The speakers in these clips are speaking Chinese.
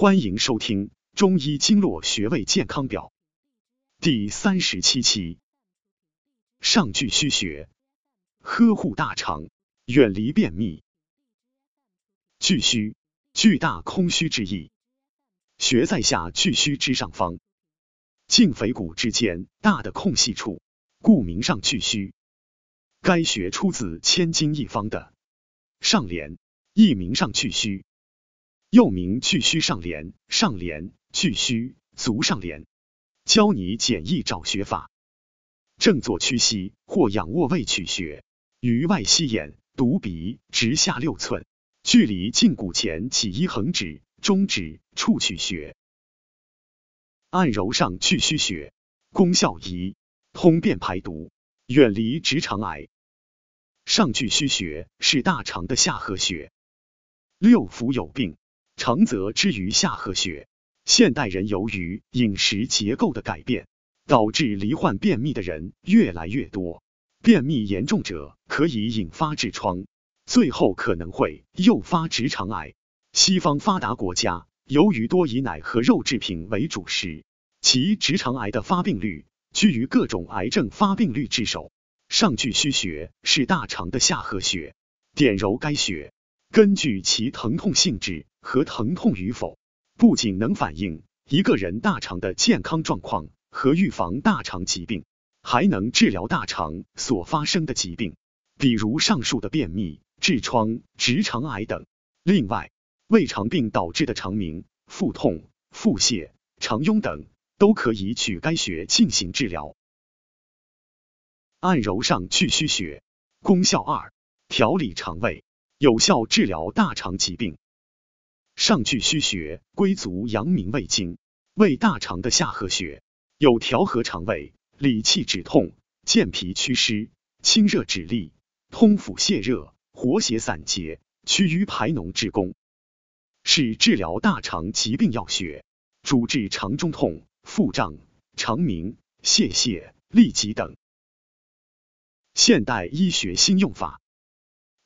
欢迎收听《中医经络穴位健康表》第三十七期。上巨虚穴，呵护大肠，远离便秘。巨虚，巨大空虚之意。穴在下巨虚之上方，胫腓骨之间大的空隙处，故名上巨虚。该穴出自千金一方的上联，亦名上巨虚。又名巨虚上廉、上廉、巨虚、足上廉。教你简易找穴法：正坐屈膝或仰卧位取穴，于外膝眼、犊鼻直下六寸，距离胫骨前起一横指、中指处取穴。按揉上巨虚穴，功效一：通便排毒，远离直肠癌。上巨虚穴是大肠的下颌穴，六腑有病。长则之于下颌穴。现代人由于饮食结构的改变，导致罹患便秘的人越来越多。便秘严重者可以引发痔疮，最后可能会诱发直肠癌。西方发达国家由于多以奶和肉制品为主食，其直肠癌的发病率居于各种癌症发病率之首。上巨虚穴是大肠的下颌穴，点揉该穴，根据其疼痛性质。和疼痛与否，不仅能反映一个人大肠的健康状况和预防大肠疾病，还能治疗大肠所发生的疾病，比如上述的便秘、痔疮、直肠癌等。另外，胃肠病导致的肠鸣、腹痛、腹泻、肠痈等，都可以取该穴进行治疗。按揉上巨虚穴，功效二：调理肠胃，有效治疗大肠疾病。上巨虚穴归足阳明胃经，为大肠的下合穴，有调和肠胃、理气止痛、健脾祛湿、清热止痢、通腑泄热、活血散结、祛瘀排脓之功，是治疗大肠疾病要穴，主治肠中痛、腹胀、肠鸣、泄泻、痢疾等。现代医学新用法，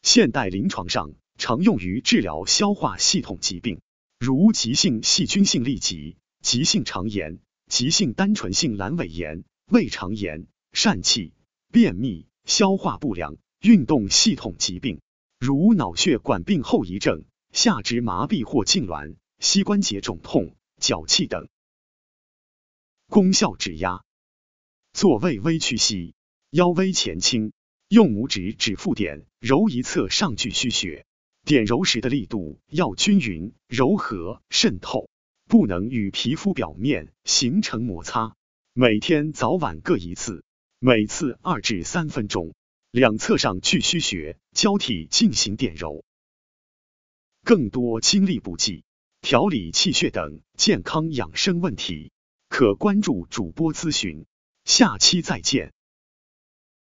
现代临床上。常用于治疗消化系统疾病，如急性细菌性痢疾、急性肠炎、急性单纯性阑尾炎、胃肠炎、疝气、便秘、消化不良、运动系统疾病，如脑血管病后遗症、下肢麻痹或痉挛、膝关节肿痛、脚气等。功效指压，坐位微屈膝，腰微前倾，用拇指指腹点揉一侧上巨虚穴。点揉时的力度要均匀、柔和、渗透，不能与皮肤表面形成摩擦。每天早晚各一次，每次二至三分钟，两侧上巨虚穴交替进行点揉。更多精力补剂、调理气血等健康养生问题，可关注主播咨询。下期再见。